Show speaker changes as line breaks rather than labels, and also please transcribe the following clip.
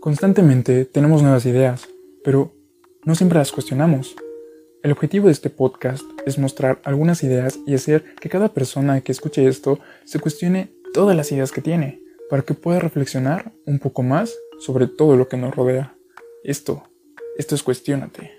Constantemente tenemos nuevas ideas, pero no siempre las cuestionamos. El objetivo de este podcast es mostrar algunas ideas y hacer que cada persona que escuche esto se cuestione todas las ideas que tiene, para que pueda reflexionar un poco más sobre todo lo que nos rodea. Esto, esto es cuestionate.